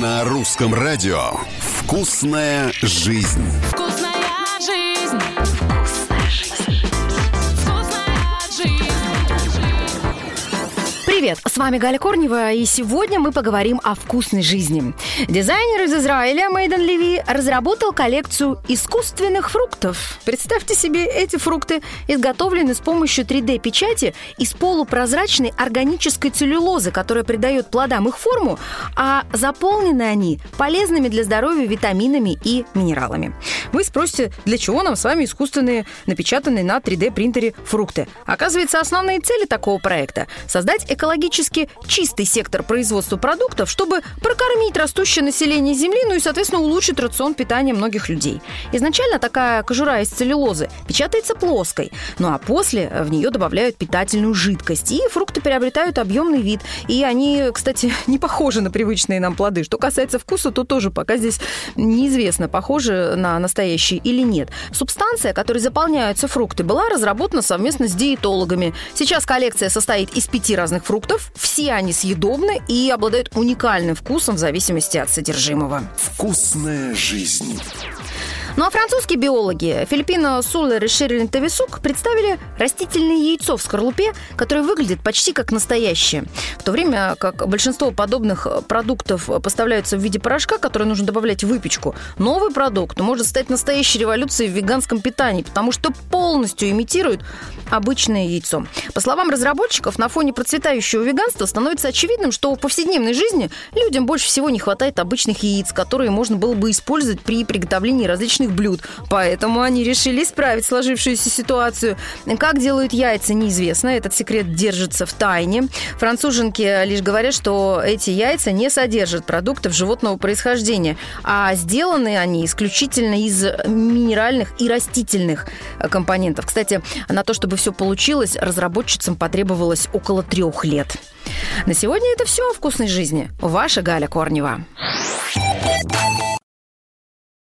На русском радио «Вкусная жизнь». Вкусная жизнь. Привет, с вами Галя Корнева, и сегодня мы поговорим о вкусной жизни. Дизайнер из Израиля Мейден Леви разработал коллекцию искусственных фруктов. Представьте себе, эти фрукты изготовлены с помощью 3D-печати из полупрозрачной органической целлюлозы, которая придает плодам их форму, а заполнены они полезными для здоровья витаминами и минералами. Вы спросите, для чего нам с вами искусственные, напечатанные на 3D-принтере фрукты? Оказывается, основные цели такого проекта – создать экологически чистый сектор производства продуктов, чтобы прокормить растущее население Земли, ну и, соответственно, улучшить рацион питания многих людей. Изначально такая кожура из целлюлозы печатается плоской, ну а после в нее добавляют питательную жидкость, и фрукты приобретают объемный вид. И они, кстати, не похожи на привычные нам плоды. Что касается вкуса, то тоже пока здесь неизвестно, похожи на настоящие или нет. Субстанция, которой заполняются фрукты, была разработана совместно с диетологами. Сейчас коллекция состоит из пяти разных фруктов. Все они съедобны и обладают уникальным вкусом в зависимости от содержимого. «Вкусная жизнь». Ну а французские биологи Филиппино Сулер и Ширлин Тависук представили растительное яйцо в скорлупе, которое выглядит почти как настоящее. В то время как большинство подобных продуктов поставляются в виде порошка, который нужно добавлять в выпечку, новый продукт может стать настоящей революцией в веганском питании, потому что полностью имитирует обычное яйцо. По словам разработчиков, на фоне процветающего веганства становится очевидным, что в повседневной жизни людям больше всего не хватает обычных яиц, которые можно было бы использовать при приготовлении различных блюд. Поэтому они решили исправить сложившуюся ситуацию. Как делают яйца, неизвестно. Этот секрет держится в тайне. Француженки лишь говорят, что эти яйца не содержат продуктов животного происхождения, а сделаны они исключительно из минеральных и растительных компонентов. Кстати, на то, чтобы все получилось, разработчицам потребовалось около трех лет. На сегодня это все о вкусной жизни. Ваша Галя Корнева.